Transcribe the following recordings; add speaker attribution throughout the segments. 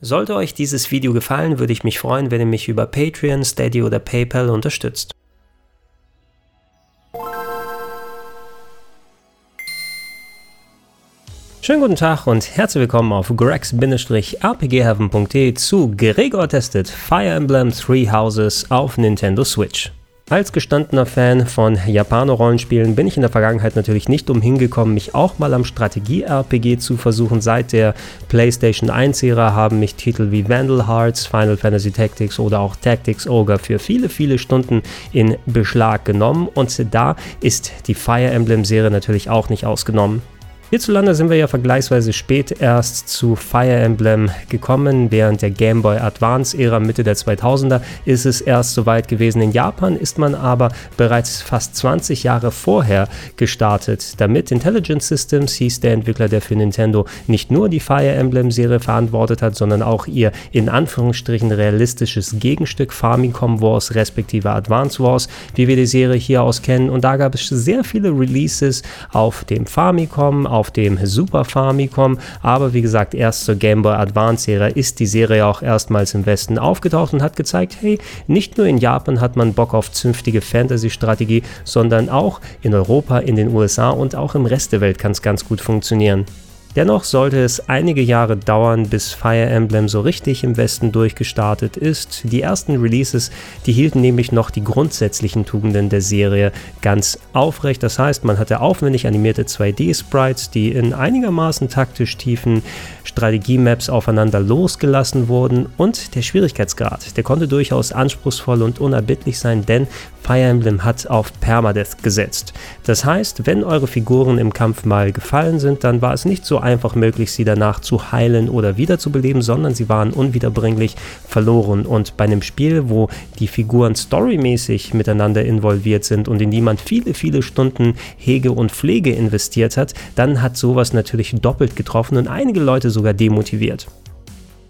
Speaker 1: Sollte euch dieses Video gefallen, würde ich mich freuen, wenn ihr mich über Patreon, Steady oder PayPal unterstützt. Schönen guten Tag und herzlich willkommen auf grex-rpgheaven.de zu Gregor testet Fire Emblem Three Houses auf Nintendo Switch. Als gestandener Fan von Japaner-Rollenspielen bin ich in der Vergangenheit natürlich nicht umhin gekommen, mich auch mal am Strategie-RPG zu versuchen. Seit der PlayStation 1-Ära haben mich Titel wie Vandal Hearts, Final Fantasy Tactics oder auch Tactics Ogre für viele, viele Stunden in Beschlag genommen und da ist die Fire Emblem-Serie natürlich auch nicht ausgenommen. Hierzulande sind wir ja vergleichsweise spät erst zu Fire Emblem gekommen. Während der Game Boy Advance-Ära Mitte der 2000er ist es erst soweit gewesen. In Japan ist man aber bereits fast 20 Jahre vorher gestartet. Damit Intelligent Systems hieß der Entwickler, der für Nintendo nicht nur die Fire Emblem-Serie verantwortet hat, sondern auch ihr in Anführungsstrichen realistisches Gegenstück Famicom Wars respektive Advance Wars, wie wir die Serie hier aus kennen. Und da gab es sehr viele Releases auf dem Famicom, auf dem Super Famicom, aber wie gesagt, erst zur Game Boy Advance Serie ist die Serie auch erstmals im Westen aufgetaucht und hat gezeigt, hey, nicht nur in Japan hat man Bock auf zünftige Fantasy-Strategie, sondern auch in Europa, in den USA und auch im Rest der Welt kann es ganz gut funktionieren. Dennoch sollte es einige Jahre dauern, bis Fire Emblem so richtig im Westen durchgestartet ist. Die ersten Releases, die hielten nämlich noch die grundsätzlichen Tugenden der Serie ganz aufrecht. Das heißt, man hatte aufwendig animierte 2D-Sprites, die in einigermaßen taktisch tiefen Strategie-Maps aufeinander losgelassen wurden und der Schwierigkeitsgrad, der konnte durchaus anspruchsvoll und unerbittlich sein, denn Fire Emblem hat auf Permadeath gesetzt. Das heißt, wenn eure Figuren im Kampf mal gefallen sind, dann war es nicht so einfach möglich, sie danach zu heilen oder wiederzubeleben, sondern sie waren unwiederbringlich verloren. Und bei einem Spiel, wo die Figuren storymäßig miteinander involviert sind und in die man viele, viele Stunden Hege und Pflege investiert hat, dann hat sowas natürlich doppelt getroffen und einige Leute sogar demotiviert.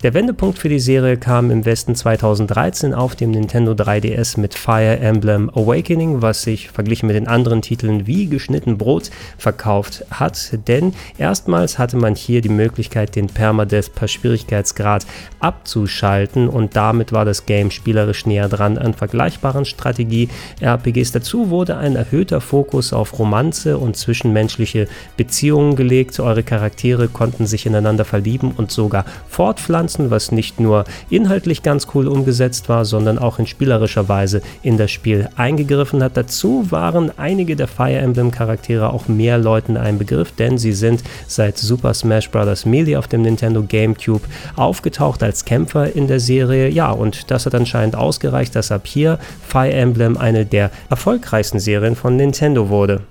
Speaker 1: Der Wendepunkt für die Serie kam im Westen 2013 auf dem Nintendo 3DS mit Fire Emblem Awakening, was sich verglichen mit den anderen Titeln wie geschnitten Brot verkauft hat, denn erstmals hatte man hier die Möglichkeit, den Permadeath per Schwierigkeitsgrad abzuschalten und damit war das Game spielerisch näher dran an vergleichbaren Strategie-RPGs. Dazu wurde ein erhöhter Fokus auf Romanze und zwischenmenschliche Beziehungen gelegt. Eure Charaktere konnten sich ineinander verlieben und sogar fortpflanzen Pflanzen, was nicht nur inhaltlich ganz cool umgesetzt war, sondern auch in spielerischer Weise in das Spiel eingegriffen hat. Dazu waren einige der Fire Emblem Charaktere auch mehr Leuten ein Begriff, denn sie sind seit Super Smash Bros. Melee auf dem Nintendo GameCube aufgetaucht als Kämpfer in der Serie. Ja, und das hat anscheinend ausgereicht, dass ab hier Fire Emblem eine der erfolgreichsten Serien von Nintendo wurde.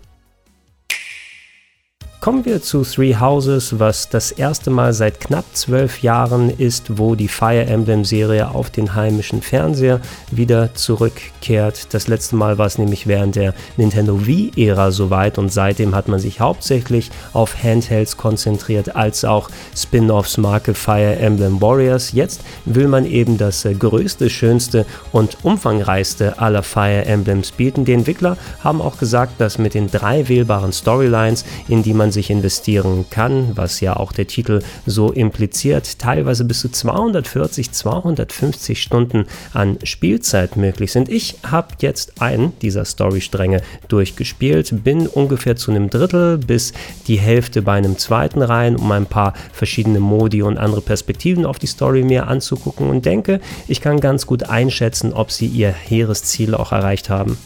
Speaker 1: Kommen wir zu Three Houses, was das erste Mal seit knapp zwölf Jahren ist, wo die Fire Emblem-Serie auf den heimischen Fernseher wieder zurückkehrt. Das letzte Mal war es nämlich während der Nintendo Wii-Ära soweit und seitdem hat man sich hauptsächlich auf Handhelds konzentriert, als auch Spin-offs Marke Fire Emblem Warriors. Jetzt will man eben das äh, größte, schönste und umfangreichste aller Fire Emblems bieten. Die Entwickler haben auch gesagt, dass mit den drei wählbaren Storylines, in die man sich investieren kann, was ja auch der Titel so impliziert, teilweise bis zu 240, 250 Stunden an Spielzeit möglich sind. Ich habe jetzt einen dieser Storystränge durchgespielt, bin ungefähr zu einem Drittel bis die Hälfte bei einem zweiten rein, um ein paar verschiedene Modi und andere Perspektiven auf die Story mir anzugucken und denke, ich kann ganz gut einschätzen, ob sie ihr hehres Ziel auch erreicht haben.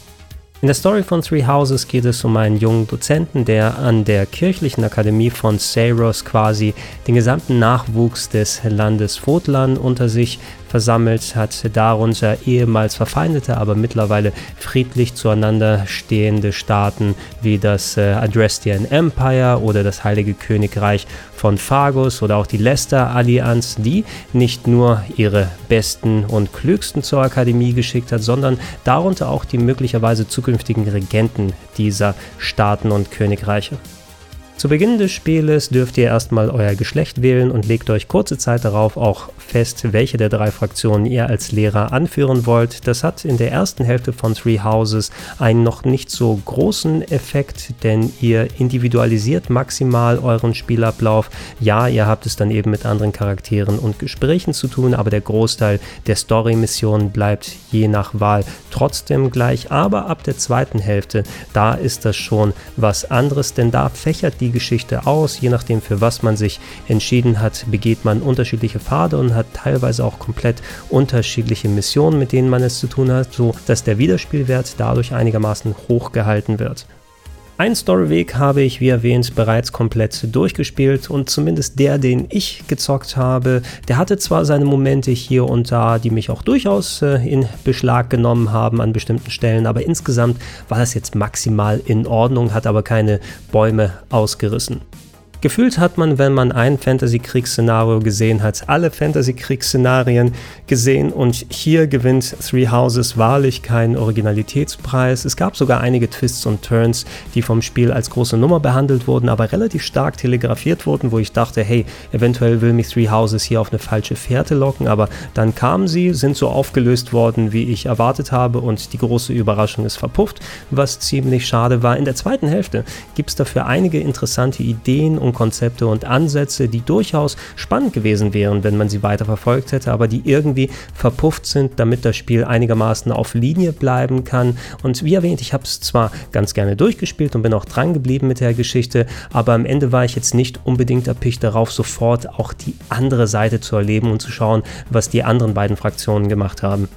Speaker 1: In der Story von Three Houses geht es um einen jungen Dozenten, der an der kirchlichen Akademie von Seiros quasi den gesamten Nachwuchs des Landes Votlan unter sich versammelt hat, darunter ehemals verfeindete, aber mittlerweile friedlich zueinander stehende Staaten wie das äh, Adrestian Empire oder das Heilige Königreich von Phagus oder auch die Leicester Allianz, die nicht nur ihre besten und klügsten zur Akademie geschickt hat, sondern darunter auch die möglicherweise zukünftigen Regenten dieser Staaten und Königreiche. Zu Beginn des Spieles dürft ihr erstmal euer Geschlecht wählen und legt euch kurze Zeit darauf auch fest, welche der drei Fraktionen ihr als Lehrer anführen wollt. Das hat in der ersten Hälfte von Three Houses einen noch nicht so großen Effekt, denn ihr individualisiert maximal euren Spielablauf. Ja, ihr habt es dann eben mit anderen Charakteren und Gesprächen zu tun, aber der Großteil der Story-Missionen bleibt je nach Wahl trotzdem gleich. Aber ab der zweiten Hälfte, da ist das schon was anderes, denn da fächert die Geschichte aus. Je nachdem, für was man sich entschieden hat, begeht man unterschiedliche Pfade und hat teilweise auch komplett unterschiedliche Missionen, mit denen man es zu tun hat, so dass der Wiederspielwert dadurch einigermaßen hoch gehalten wird. Ein Storyweg habe ich, wie erwähnt, bereits komplett durchgespielt und zumindest der, den ich gezockt habe, der hatte zwar seine Momente hier und da, die mich auch durchaus äh, in Beschlag genommen haben an bestimmten Stellen, aber insgesamt war das jetzt maximal in Ordnung, hat aber keine Bäume ausgerissen. Gefühlt hat man, wenn man ein Fantasy-Kriegsszenario gesehen hat, alle Fantasy-Kriegsszenarien gesehen und hier gewinnt Three Houses wahrlich keinen Originalitätspreis. Es gab sogar einige Twists und Turns, die vom Spiel als große Nummer behandelt wurden, aber relativ stark telegrafiert wurden, wo ich dachte, hey, eventuell will mich Three Houses hier auf eine falsche Fährte locken, aber dann kamen sie, sind so aufgelöst worden, wie ich erwartet habe und die große Überraschung ist verpufft, was ziemlich schade war. In der zweiten Hälfte gibt es dafür einige interessante Ideen und Konzepte und Ansätze, die durchaus spannend gewesen wären, wenn man sie weiter verfolgt hätte, aber die irgendwie verpufft sind, damit das Spiel einigermaßen auf Linie bleiben kann. Und wie erwähnt, ich habe es zwar ganz gerne durchgespielt und bin auch dran geblieben mit der Geschichte, aber am Ende war ich jetzt nicht unbedingt erpicht darauf, sofort auch die andere Seite zu erleben und zu schauen, was die anderen beiden Fraktionen gemacht haben.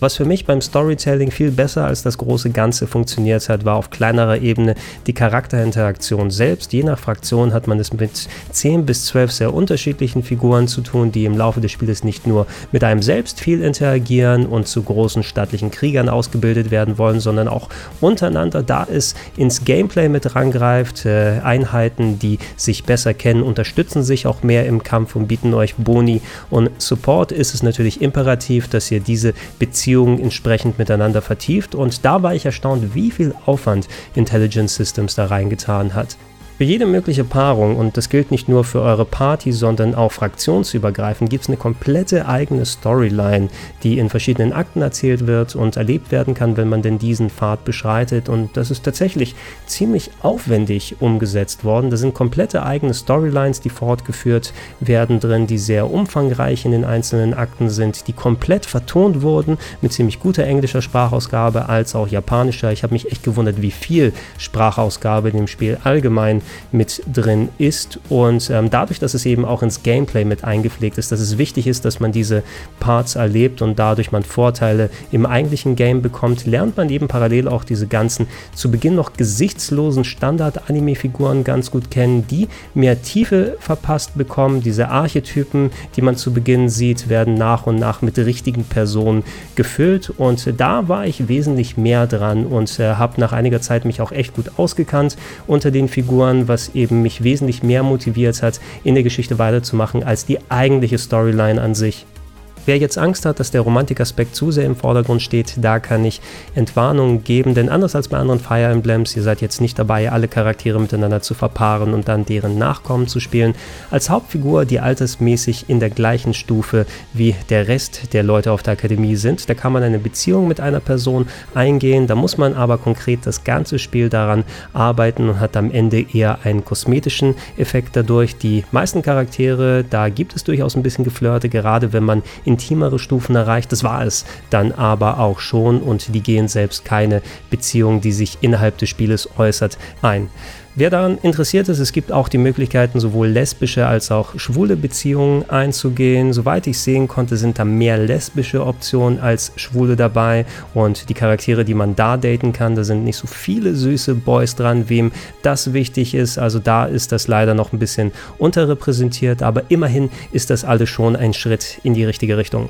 Speaker 1: Was für mich beim Storytelling viel besser als das große Ganze funktioniert hat, war auf kleinerer Ebene die Charakterinteraktion selbst. Je nach Fraktion hat man es mit 10 bis 12 sehr unterschiedlichen Figuren zu tun, die im Laufe des Spieles nicht nur mit einem selbst viel interagieren und zu großen stattlichen Kriegern ausgebildet werden wollen, sondern auch untereinander, da es ins Gameplay mit rangreift. Äh, Einheiten, die sich besser kennen, unterstützen sich auch mehr im Kampf und bieten euch Boni und Support ist es natürlich imperativ, dass ihr diese Beziehung Beziehungen entsprechend miteinander vertieft und da war ich erstaunt, wie viel Aufwand Intelligence Systems da reingetan hat. Für jede mögliche Paarung, und das gilt nicht nur für eure Party, sondern auch fraktionsübergreifend, gibt es eine komplette eigene Storyline, die in verschiedenen Akten erzählt wird und erlebt werden kann, wenn man denn diesen Pfad beschreitet. Und das ist tatsächlich ziemlich aufwendig umgesetzt worden. Da sind komplette eigene Storylines, die fortgeführt werden drin, die sehr umfangreich in den einzelnen Akten sind, die komplett vertont wurden mit ziemlich guter englischer Sprachausgabe als auch japanischer. Ich habe mich echt gewundert, wie viel Sprachausgabe in dem Spiel allgemein mit drin ist. Und ähm, dadurch, dass es eben auch ins Gameplay mit eingepflegt ist, dass es wichtig ist, dass man diese Parts erlebt und dadurch man Vorteile im eigentlichen Game bekommt, lernt man eben parallel auch diese ganzen zu Beginn noch gesichtslosen Standard-Anime-Figuren ganz gut kennen, die mehr Tiefe verpasst bekommen. Diese Archetypen, die man zu Beginn sieht, werden nach und nach mit richtigen Personen gefüllt. Und da war ich wesentlich mehr dran und äh, habe nach einiger Zeit mich auch echt gut ausgekannt unter den Figuren was eben mich wesentlich mehr motiviert hat, in der Geschichte weiterzumachen, als die eigentliche Storyline an sich. Wer jetzt Angst hat, dass der Romantikaspekt zu sehr im Vordergrund steht, da kann ich Entwarnungen geben, denn anders als bei anderen Fire Emblems, ihr seid jetzt nicht dabei, alle Charaktere miteinander zu verpaaren und dann deren Nachkommen zu spielen. Als Hauptfigur, die altersmäßig in der gleichen Stufe wie der Rest der Leute auf der Akademie sind, da kann man eine Beziehung mit einer Person eingehen, da muss man aber konkret das ganze Spiel daran arbeiten und hat am Ende eher einen kosmetischen Effekt dadurch. Die meisten Charaktere, da gibt es durchaus ein bisschen Geflirte, gerade wenn man in intimere Stufen erreicht. Das war es dann aber auch schon und die gehen selbst keine Beziehung, die sich innerhalb des Spieles äußert, ein. Wer daran interessiert ist, es gibt auch die Möglichkeiten, sowohl lesbische als auch schwule Beziehungen einzugehen. Soweit ich sehen konnte, sind da mehr lesbische Optionen als schwule dabei. Und die Charaktere, die man da daten kann, da sind nicht so viele süße Boys dran, wem das wichtig ist. Also da ist das leider noch ein bisschen unterrepräsentiert. Aber immerhin ist das alles schon ein Schritt in die richtige Richtung.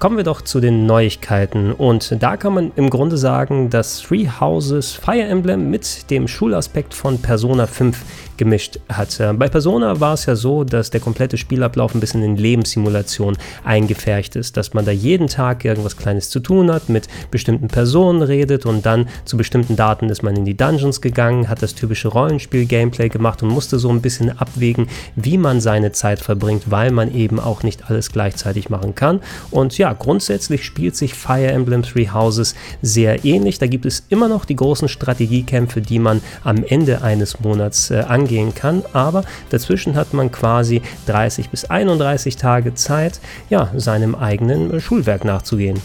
Speaker 1: Kommen wir doch zu den Neuigkeiten und da kann man im Grunde sagen, dass Three Houses Fire Emblem mit dem Schulaspekt von Persona 5 gemischt hat. Äh, bei Persona war es ja so, dass der komplette Spielablauf ein bisschen in Lebenssimulation eingefärcht ist, dass man da jeden Tag irgendwas Kleines zu tun hat, mit bestimmten Personen redet und dann zu bestimmten Daten ist man in die Dungeons gegangen, hat das typische Rollenspiel-Gameplay gemacht und musste so ein bisschen abwägen, wie man seine Zeit verbringt, weil man eben auch nicht alles gleichzeitig machen kann. Und ja, grundsätzlich spielt sich Fire Emblem Three Houses sehr ähnlich. Da gibt es immer noch die großen Strategiekämpfe, die man am Ende eines Monats äh, angehen kann, aber dazwischen hat man quasi 30 bis 31 Tage Zeit, ja, seinem eigenen Schulwerk nachzugehen.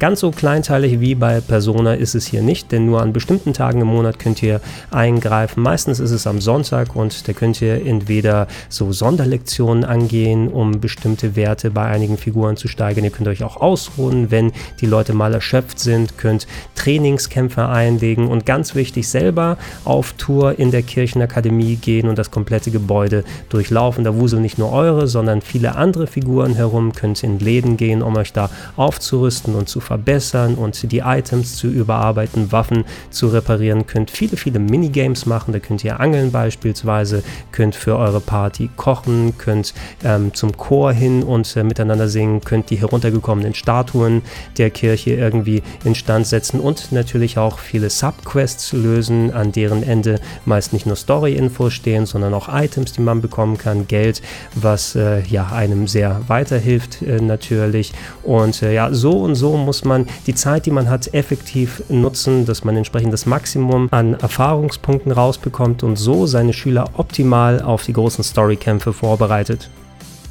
Speaker 1: Ganz so kleinteilig wie bei Persona ist es hier nicht, denn nur an bestimmten Tagen im Monat könnt ihr eingreifen. Meistens ist es am Sonntag und da könnt ihr entweder so Sonderlektionen angehen, um bestimmte Werte bei einigen Figuren zu steigern. Ihr könnt euch auch ausruhen, wenn die Leute mal erschöpft sind, könnt Trainingskämpfe einlegen und ganz wichtig selber auf Tour in der Kirchenakademie gehen und das komplette Gebäude durchlaufen. Da wuseln nicht nur eure, sondern viele andere Figuren herum, könnt in Läden gehen, um euch da aufzurüsten und zu verbessern und die Items zu überarbeiten, Waffen zu reparieren, könnt viele, viele Minigames machen. Da könnt ihr angeln beispielsweise, könnt für eure Party kochen, könnt ähm, zum Chor hin und äh, miteinander singen, könnt die heruntergekommenen Statuen der Kirche irgendwie instand setzen und natürlich auch viele Subquests lösen, an deren Ende meist nicht nur Story-Infos stehen, sondern auch Items, die man bekommen kann, Geld, was äh, ja einem sehr weiterhilft äh, natürlich. Und äh, ja, so und so muss muss man die Zeit, die man hat, effektiv nutzen, dass man entsprechend das Maximum an Erfahrungspunkten rausbekommt und so seine Schüler optimal auf die großen Storykämpfe vorbereitet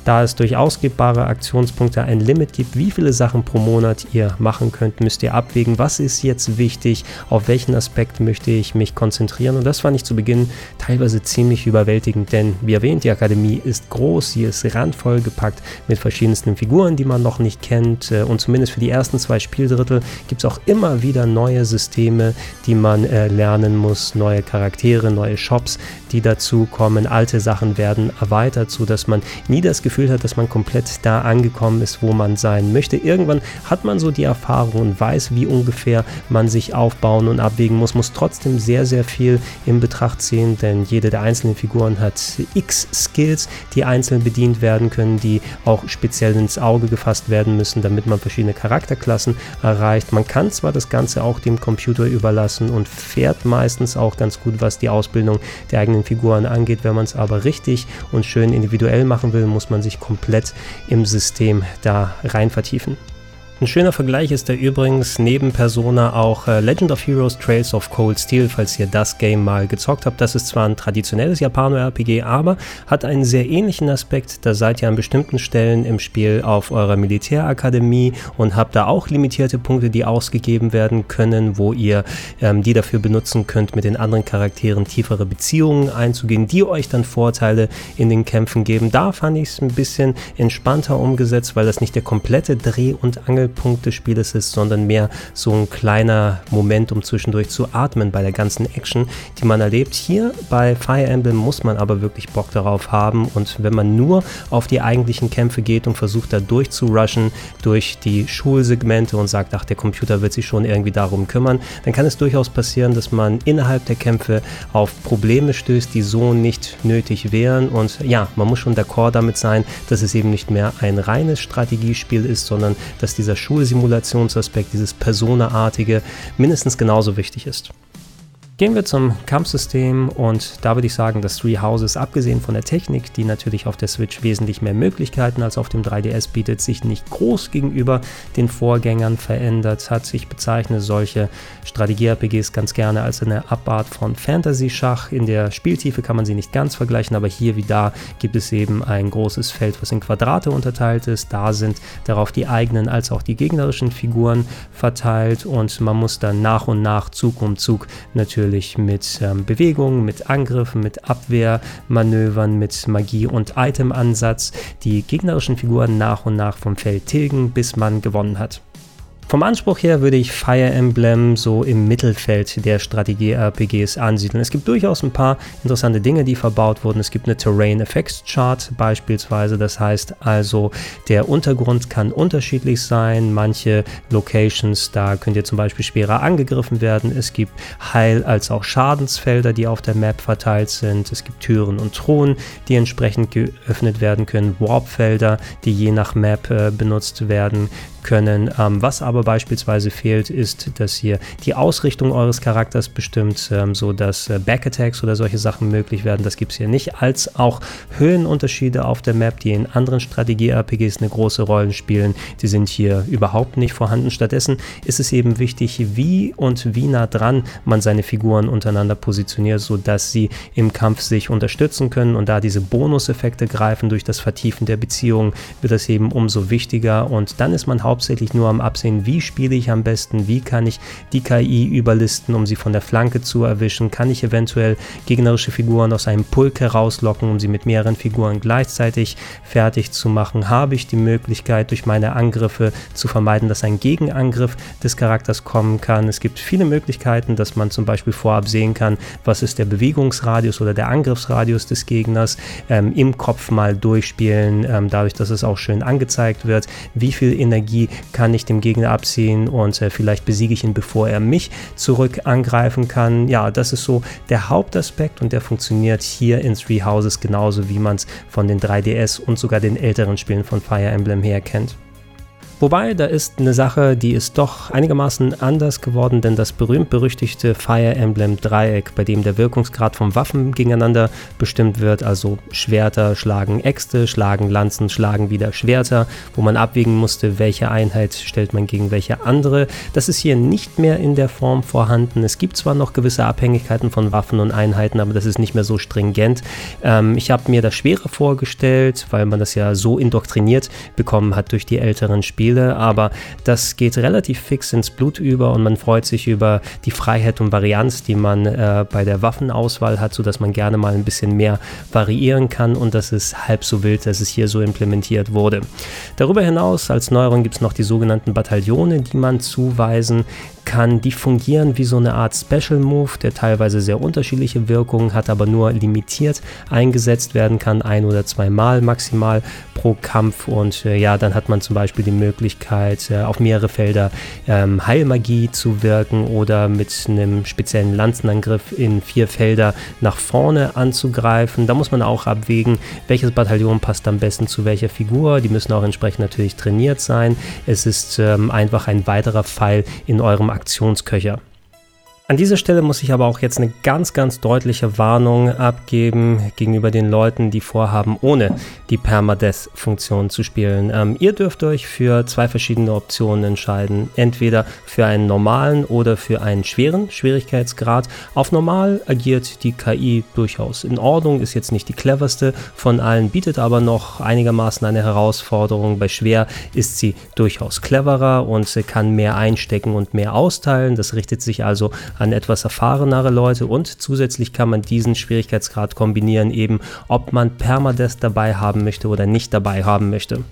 Speaker 1: da es durch ausgebbare Aktionspunkte ein Limit gibt, wie viele Sachen pro Monat ihr machen könnt, müsst ihr abwägen, was ist jetzt wichtig, auf welchen Aspekt möchte ich mich konzentrieren. Und das fand ich zu Beginn teilweise ziemlich überwältigend, denn wie erwähnt, die Akademie ist groß, sie ist randvoll gepackt mit verschiedensten Figuren, die man noch nicht kennt. Äh, und zumindest für die ersten zwei Spieldrittel gibt es auch immer wieder neue Systeme, die man äh, lernen muss, neue Charaktere, neue Shops, die dazu kommen. Alte Sachen werden erweitert, sodass man nie das Gefühl hat, dass man komplett da angekommen ist, wo man sein möchte. Irgendwann hat man so die Erfahrung und weiß, wie ungefähr man sich aufbauen und abwägen muss, muss trotzdem sehr, sehr viel in Betracht ziehen, denn jede der einzelnen Figuren hat x Skills, die einzeln bedient werden können, die auch speziell ins Auge gefasst werden müssen, damit man verschiedene Charakterklassen erreicht. Man kann zwar das Ganze auch dem Computer überlassen und fährt meistens auch ganz gut, was die Ausbildung der eigenen Figuren angeht. Wenn man es aber richtig und schön individuell machen will, muss man sich sich komplett im System da rein vertiefen. Ein schöner Vergleich ist da übrigens neben Persona auch äh, Legend of Heroes Trails of Cold Steel, falls ihr das Game mal gezockt habt. Das ist zwar ein traditionelles Japano-RPG, aber hat einen sehr ähnlichen Aspekt. Da seid ihr an bestimmten Stellen im Spiel auf eurer Militärakademie und habt da auch limitierte Punkte, die ausgegeben werden können, wo ihr ähm, die dafür benutzen könnt, mit den anderen Charakteren tiefere Beziehungen einzugehen, die euch dann Vorteile in den Kämpfen geben. Da fand ich es ein bisschen entspannter umgesetzt, weil das nicht der komplette Dreh- und Angel Mittelpunkt des Spieles ist, sondern mehr so ein kleiner Moment, um zwischendurch zu atmen bei der ganzen Action, die man erlebt. Hier bei Fire Emblem muss man aber wirklich Bock darauf haben und wenn man nur auf die eigentlichen Kämpfe geht und versucht da durchzurushen durch die Schulsegmente und sagt, ach, der Computer wird sich schon irgendwie darum kümmern, dann kann es durchaus passieren, dass man innerhalb der Kämpfe auf Probleme stößt, die so nicht nötig wären und ja, man muss schon d'accord damit sein, dass es eben nicht mehr ein reines Strategiespiel ist, sondern dass dieser Schulsimulationsaspekt, dieses Personaartige mindestens genauso wichtig ist. Gehen wir zum Kampfsystem und da würde ich sagen, dass Three Houses, abgesehen von der Technik, die natürlich auf der Switch wesentlich mehr Möglichkeiten als auf dem 3DS bietet, sich nicht groß gegenüber den Vorgängern verändert hat. Ich bezeichne solche Strategie-RPGs ganz gerne als eine Abart von Fantasy-Schach. In der Spieltiefe kann man sie nicht ganz vergleichen, aber hier wie da gibt es eben ein großes Feld, was in Quadrate unterteilt ist. Da sind darauf die eigenen als auch die gegnerischen Figuren verteilt und man muss dann nach und nach Zug um Zug natürlich natürlich mit ähm, Bewegungen, mit Angriffen, mit Abwehrmanövern, mit Magie und Itemansatz die gegnerischen Figuren nach und nach vom Feld tilgen, bis man gewonnen hat. Vom Anspruch her würde ich Fire Emblem so im Mittelfeld der Strategie-RPGs ansiedeln. Es gibt durchaus ein paar interessante Dinge, die verbaut wurden. Es gibt eine Terrain Effects Chart beispielsweise. Das heißt also, der Untergrund kann unterschiedlich sein. Manche Locations, da könnt ihr zum Beispiel schwerer angegriffen werden. Es gibt Heil- als auch Schadensfelder, die auf der Map verteilt sind. Es gibt Türen und Thronen, die entsprechend geöffnet werden können. Warpfelder, die je nach Map äh, benutzt werden können. Ähm, was aber beispielsweise fehlt, ist, dass ihr die Ausrichtung eures Charakters bestimmt, ähm, so dass äh, Backattacks oder solche Sachen möglich werden. Das gibt es hier nicht, als auch Höhenunterschiede auf der Map, die in anderen Strategie-RPGs eine große Rolle spielen. Die sind hier überhaupt nicht vorhanden. Stattdessen ist es eben wichtig, wie und wie nah dran man seine Figuren untereinander positioniert, sodass sie im Kampf sich unterstützen können. Und da diese Bonuseffekte greifen durch das Vertiefen der Beziehungen, wird das eben umso wichtiger. Und dann ist man hauptsächlich nur am Absehen, wie spiele ich am besten, wie kann ich die KI überlisten, um sie von der Flanke zu erwischen, kann ich eventuell gegnerische Figuren aus einem Pulk herauslocken, um sie mit mehreren Figuren gleichzeitig fertig zu machen, habe ich die Möglichkeit durch meine Angriffe zu vermeiden, dass ein Gegenangriff des Charakters kommen kann. Es gibt viele Möglichkeiten, dass man zum Beispiel vorab sehen kann, was ist der Bewegungsradius oder der Angriffsradius des Gegners, ähm, im Kopf mal durchspielen, ähm, dadurch, dass es auch schön angezeigt wird, wie viel Energie Energie kann ich dem Gegner abziehen und äh, vielleicht besiege ich ihn, bevor er mich zurück angreifen kann. Ja, das ist so der Hauptaspekt und der funktioniert hier in Three Houses genauso, wie man es von den 3DS und sogar den älteren Spielen von Fire Emblem her kennt. Wobei, da ist eine Sache, die ist doch einigermaßen anders geworden, denn das berühmt-berüchtigte Fire Emblem Dreieck, bei dem der Wirkungsgrad von Waffen gegeneinander bestimmt wird, also Schwerter schlagen Äxte, schlagen Lanzen, schlagen wieder Schwerter, wo man abwägen musste, welche Einheit stellt man gegen welche andere. Das ist hier nicht mehr in der Form vorhanden. Es gibt zwar noch gewisse Abhängigkeiten von Waffen und Einheiten, aber das ist nicht mehr so stringent. Ähm, ich habe mir das schwerer vorgestellt, weil man das ja so indoktriniert bekommen hat durch die älteren Spiele Spiele, aber das geht relativ fix ins Blut über und man freut sich über die Freiheit und Varianz, die man äh, bei der Waffenauswahl hat, sodass man gerne mal ein bisschen mehr variieren kann und das ist halb so wild, dass es hier so implementiert wurde. Darüber hinaus als Neuerung gibt es noch die sogenannten Bataillone, die man zuweisen kann. Die fungieren wie so eine Art Special Move, der teilweise sehr unterschiedliche Wirkungen hat, aber nur limitiert eingesetzt werden kann, ein oder zweimal maximal pro Kampf und äh, ja, dann hat man zum Beispiel die Möglichkeit, äh, auf mehrere Felder ähm, Heilmagie zu wirken oder mit einem speziellen Lanzenangriff in vier Felder nach vorne anzugreifen. Da muss man auch abwägen, welches Bataillon passt am besten zu welcher Figur. Die müssen auch entsprechend natürlich trainiert sein. Es ist ähm, einfach ein weiterer Pfeil in eurem Aktionsköcher. An dieser Stelle muss ich aber auch jetzt eine ganz, ganz deutliche Warnung abgeben gegenüber den Leuten, die vorhaben, ohne die Permadeath-Funktion zu spielen. Ähm, ihr dürft euch für zwei verschiedene Optionen entscheiden. Entweder für einen normalen oder für einen schweren Schwierigkeitsgrad. Auf normal agiert die KI durchaus in Ordnung, ist jetzt nicht die cleverste von allen, bietet aber noch einigermaßen eine Herausforderung. Bei schwer ist sie durchaus cleverer und kann mehr einstecken und mehr austeilen. Das richtet sich also an etwas erfahrenere Leute und zusätzlich kann man diesen Schwierigkeitsgrad kombinieren, eben ob man Permadeath dabei haben möchte oder nicht dabei haben möchte.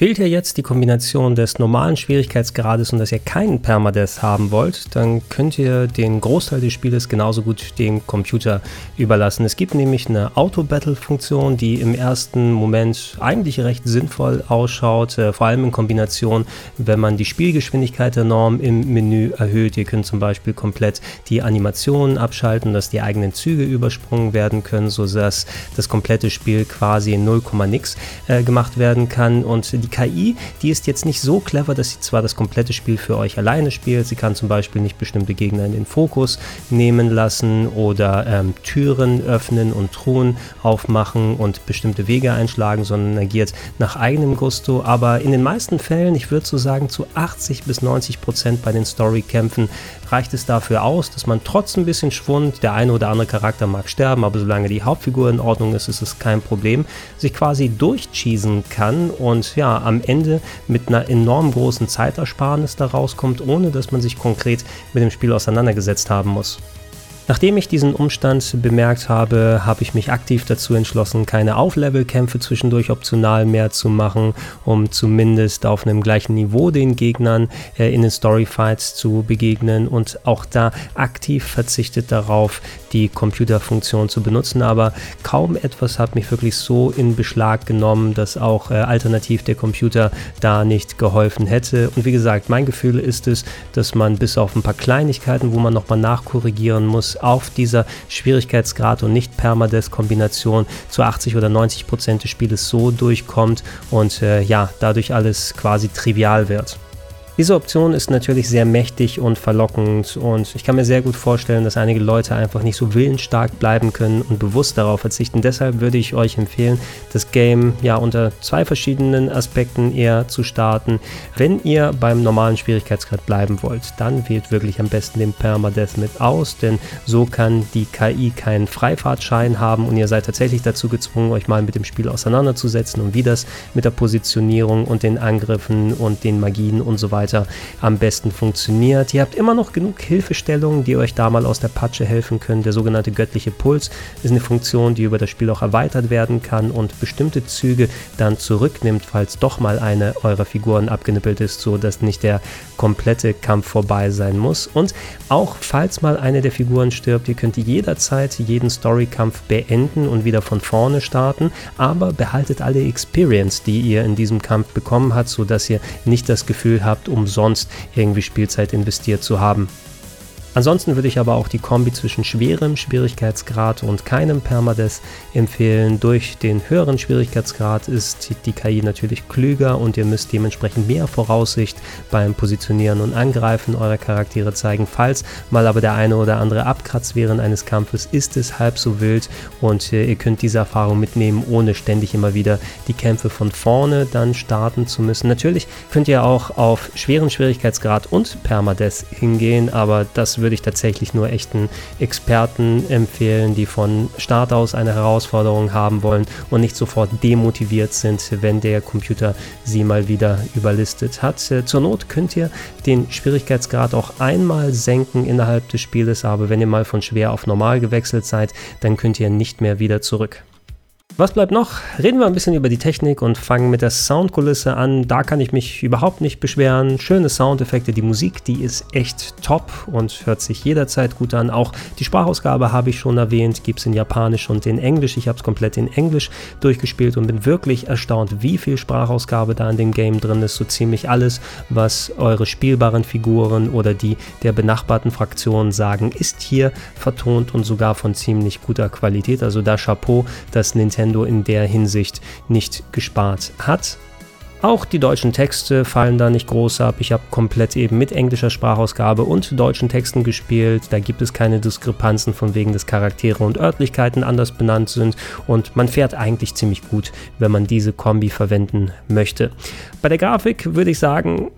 Speaker 1: Wählt ihr jetzt die Kombination des normalen Schwierigkeitsgrades und dass ihr keinen Permadeath haben wollt, dann könnt ihr den Großteil des Spieles genauso gut dem Computer überlassen. Es gibt nämlich eine Auto-Battle-Funktion, die im ersten Moment eigentlich recht sinnvoll ausschaut, äh, vor allem in Kombination, wenn man die Spielgeschwindigkeit enorm im Menü erhöht. Ihr könnt zum Beispiel komplett die Animationen abschalten, dass die eigenen Züge übersprungen werden können, sodass das komplette Spiel quasi in 0, nix äh, gemacht werden kann und die die KI, die ist jetzt nicht so clever, dass sie zwar das komplette Spiel für euch alleine spielt, sie kann zum Beispiel nicht bestimmte Gegner in den Fokus nehmen lassen oder ähm, Türen öffnen und Truhen aufmachen und bestimmte Wege einschlagen, sondern agiert nach eigenem Gusto. Aber in den meisten Fällen, ich würde so sagen zu 80 bis 90 Prozent bei den Storykämpfen, reicht es dafür aus, dass man trotz ein bisschen Schwund, der eine oder andere Charakter mag sterben, aber solange die Hauptfigur in Ordnung ist, ist es kein Problem, sich quasi durchcheesen kann und ja, am Ende mit einer enorm großen Zeitersparnis da rauskommt, ohne dass man sich konkret mit dem Spiel auseinandergesetzt haben muss. Nachdem ich diesen Umstand bemerkt habe, habe ich mich aktiv dazu entschlossen, keine Auflevelkämpfe zwischendurch optional mehr zu machen, um zumindest auf einem gleichen Niveau den Gegnern äh, in den Storyfights zu begegnen und auch da aktiv verzichtet darauf, die Computerfunktion zu benutzen. Aber kaum etwas hat mich wirklich so in Beschlag genommen, dass auch äh, alternativ der Computer da nicht geholfen hätte. Und wie gesagt, mein Gefühl ist es, dass man bis auf ein paar Kleinigkeiten, wo man nochmal nachkorrigieren muss, auf dieser Schwierigkeitsgrad und nicht Permadeath-Kombination zu 80 oder 90 Prozent des Spieles so durchkommt und äh, ja, dadurch alles quasi trivial wird. Diese Option ist natürlich sehr mächtig und verlockend und ich kann mir sehr gut vorstellen, dass einige Leute einfach nicht so willensstark bleiben können und bewusst darauf verzichten. Deshalb würde ich euch empfehlen, das Game ja unter zwei verschiedenen Aspekten eher zu starten. Wenn ihr beim normalen Schwierigkeitsgrad bleiben wollt, dann wählt wirklich am besten den Permadeath mit aus, denn so kann die KI keinen Freifahrtschein haben und ihr seid tatsächlich dazu gezwungen, euch mal mit dem Spiel auseinanderzusetzen und wie das mit der Positionierung und den Angriffen und den Magien und so weiter weiter am besten funktioniert. Ihr habt immer noch genug Hilfestellungen, die euch da mal aus der Patsche helfen können. Der sogenannte göttliche Puls ist eine Funktion, die über das Spiel auch erweitert werden kann und bestimmte Züge dann zurücknimmt, falls doch mal eine eurer Figuren abgenippelt ist, so dass nicht der komplette Kampf vorbei sein muss. Und auch falls mal eine der Figuren stirbt, ihr könnt jederzeit jeden Storykampf beenden und wieder von vorne starten, aber behaltet alle Experience, die ihr in diesem Kampf bekommen habt, sodass ihr nicht das Gefühl habt, umsonst irgendwie Spielzeit investiert zu haben. Ansonsten würde ich aber auch die Kombi zwischen schwerem Schwierigkeitsgrad und keinem Permadeath empfehlen. Durch den höheren Schwierigkeitsgrad ist die KI natürlich klüger und ihr müsst dementsprechend mehr Voraussicht beim Positionieren und Angreifen eurer Charaktere zeigen. Falls mal aber der eine oder andere abkratzt während eines Kampfes, ist es halb so wild und äh, ihr könnt diese Erfahrung mitnehmen, ohne ständig immer wieder die Kämpfe von vorne dann starten zu müssen. Natürlich könnt ihr auch auf schweren Schwierigkeitsgrad und Permadeath hingehen, aber das würde ich tatsächlich nur echten Experten empfehlen, die von Start aus eine Herausforderung haben wollen und nicht sofort demotiviert sind, wenn der Computer sie mal wieder überlistet hat. Äh, zur Not könnt ihr den Schwierigkeitsgrad auch einmal senken innerhalb des Spieles, aber wenn ihr mal von schwer auf normal gewechselt seid, dann könnt ihr nicht mehr wieder zurück. Was bleibt noch? Reden wir ein bisschen über die Technik und fangen mit der Soundkulisse an. Da kann ich mich überhaupt nicht beschweren. Schöne Soundeffekte, die Musik, die ist echt top und hört sich jederzeit gut an. Auch die Sprachausgabe habe ich schon erwähnt, gibt es in Japanisch und in Englisch. Ich habe es komplett in Englisch durchgespielt und bin wirklich erstaunt, wie viel Sprachausgabe da in dem Game drin ist. So ziemlich alles, was eure spielbaren Figuren oder die der benachbarten Fraktionen sagen, ist hier vertont und sogar von ziemlich guter Qualität. Also da Chapeau, dass Nintendo Nintendo in der Hinsicht nicht gespart hat. Auch die deutschen Texte fallen da nicht groß ab. Ich habe komplett eben mit englischer Sprachausgabe und deutschen Texten gespielt. Da gibt es keine Diskrepanzen von wegen, dass Charaktere und Örtlichkeiten anders benannt sind und man fährt eigentlich ziemlich gut, wenn man diese Kombi verwenden möchte. Bei der Grafik würde ich sagen,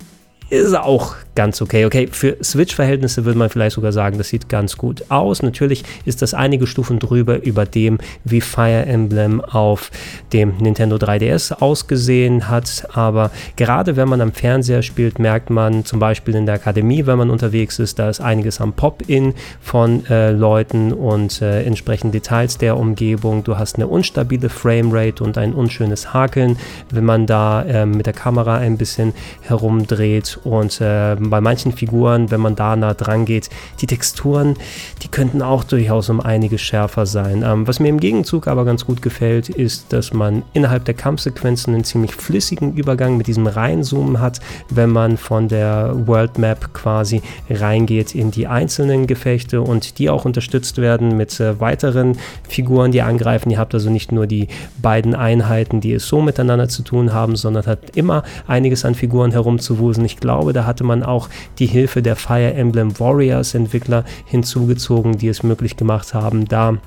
Speaker 1: ist auch ganz okay. Okay, für Switch-Verhältnisse würde man vielleicht sogar sagen, das sieht ganz gut aus. Natürlich ist das einige Stufen drüber über dem, wie Fire Emblem auf dem Nintendo 3DS ausgesehen hat. Aber gerade wenn man am Fernseher spielt, merkt man zum Beispiel in der Akademie, wenn man unterwegs ist, da ist einiges am Pop-In von äh, Leuten und äh, entsprechend Details der Umgebung. Du hast eine unstabile Framerate und ein unschönes Hakeln, wenn man da äh, mit der Kamera ein bisschen herumdreht und äh, bei manchen Figuren, wenn man da nah dran geht, die Texturen, die könnten auch durchaus um einiges schärfer sein. Ähm, was mir im Gegenzug aber ganz gut gefällt, ist, dass man innerhalb der Kampfsequenzen einen ziemlich flüssigen Übergang mit diesem Reinzoomen hat, wenn man von der World Map quasi reingeht in die einzelnen Gefechte und die auch unterstützt werden mit äh, weiteren Figuren, die angreifen. Ihr habt also nicht nur die beiden Einheiten, die es so miteinander zu tun haben, sondern hat immer einiges an Figuren herumzuwusen. Ich glaube, glaube, da hatte man auch die Hilfe der Fire Emblem Warriors Entwickler hinzugezogen, die es möglich gemacht haben, da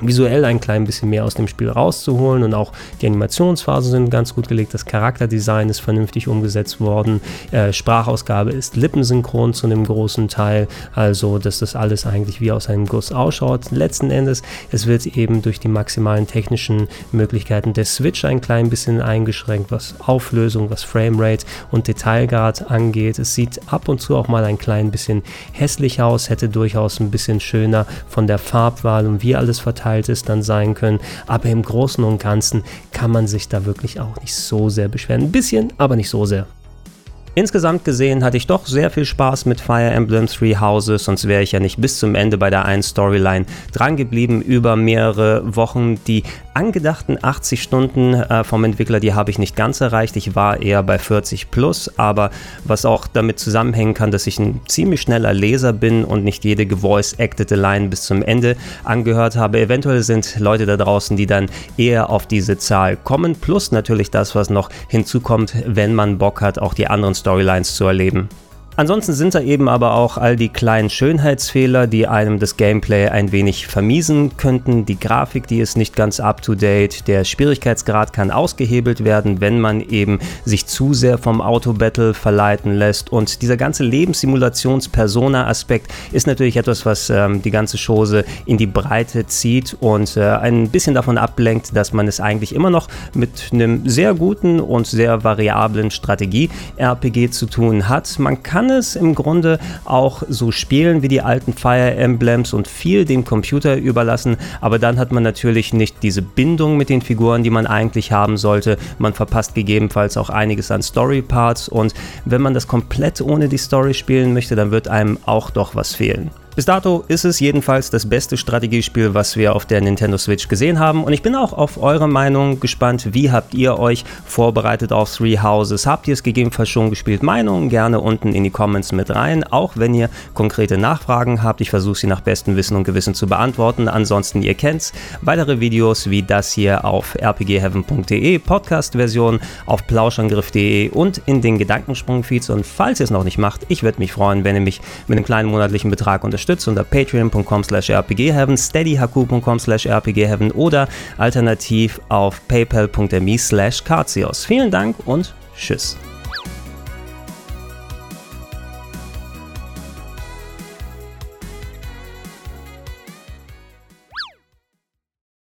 Speaker 1: visuell ein klein bisschen mehr aus dem Spiel rauszuholen und auch die Animationsphasen sind ganz gut gelegt, das Charakterdesign ist vernünftig umgesetzt worden, äh, Sprachausgabe ist lippensynchron zu einem großen Teil, also dass das alles eigentlich wie aus einem Guss ausschaut. Letzten Endes, es wird eben durch die maximalen technischen Möglichkeiten der Switch ein klein bisschen eingeschränkt, was Auflösung, was Framerate und Detailgrad angeht. Es sieht ab und zu auch mal ein klein bisschen hässlich aus, hätte durchaus ein bisschen schöner von der Farbwahl und wie alles verteilt ist, dann sein können. Aber im Großen und Ganzen kann man sich da wirklich auch nicht so sehr beschweren. Ein bisschen, aber nicht so sehr. Insgesamt gesehen hatte ich doch sehr viel Spaß mit Fire Emblem Three Houses, sonst wäre ich ja nicht bis zum Ende bei der einen Storyline drangeblieben über mehrere Wochen. Die angedachten 80 Stunden äh, vom Entwickler, die habe ich nicht ganz erreicht. Ich war eher bei 40 plus, aber was auch damit zusammenhängen kann, dass ich ein ziemlich schneller Leser bin und nicht jede gevoice-actede Line bis zum Ende angehört habe. Eventuell sind Leute da draußen, die dann eher auf diese Zahl kommen, plus natürlich das, was noch hinzukommt, wenn man Bock hat, auch die anderen Storylines Storylines zu erleben. Ansonsten sind da eben aber auch all die kleinen Schönheitsfehler, die einem das Gameplay ein wenig vermiesen könnten. Die Grafik, die ist nicht ganz up-to-date. Der Schwierigkeitsgrad kann ausgehebelt werden, wenn man eben sich zu sehr vom Auto-Battle verleiten lässt. Und dieser ganze Lebenssimulations-Persona-Aspekt ist natürlich etwas, was ähm, die ganze Chose in die Breite zieht und äh, ein bisschen davon ablenkt, dass man es eigentlich immer noch mit einem sehr guten und sehr variablen Strategie-RPG zu tun hat. Man kann kann es im Grunde auch so spielen wie die alten Fire Emblems und viel dem Computer überlassen, aber dann hat man natürlich nicht diese Bindung mit den Figuren, die man eigentlich haben sollte. Man verpasst gegebenenfalls auch einiges an Story Parts und wenn man das komplett ohne die Story spielen möchte, dann wird einem auch doch was fehlen. Bis dato ist es jedenfalls das beste Strategiespiel, was wir auf der Nintendo Switch gesehen haben. Und ich bin auch auf eure Meinung gespannt. Wie habt ihr euch vorbereitet auf Three Houses? Habt ihr es gegebenenfalls schon gespielt? Meinung gerne unten in die Comments mit rein. Auch wenn ihr konkrete Nachfragen habt. Ich versuche sie nach bestem Wissen und Gewissen zu beantworten. Ansonsten, ihr kennt's. Weitere Videos wie das hier auf rpgheaven.de, Podcast-Version auf plauschangriff.de und in den Gedankensprung-Feeds. Und falls ihr es noch nicht macht, ich würde mich freuen, wenn ihr mich mit einem kleinen monatlichen Betrag unterstützt unterstützt unter patreon.com slash rpgheaven, steadyhq.com slash rpgheaven oder alternativ auf paypal.me slash Vielen Dank und tschüss.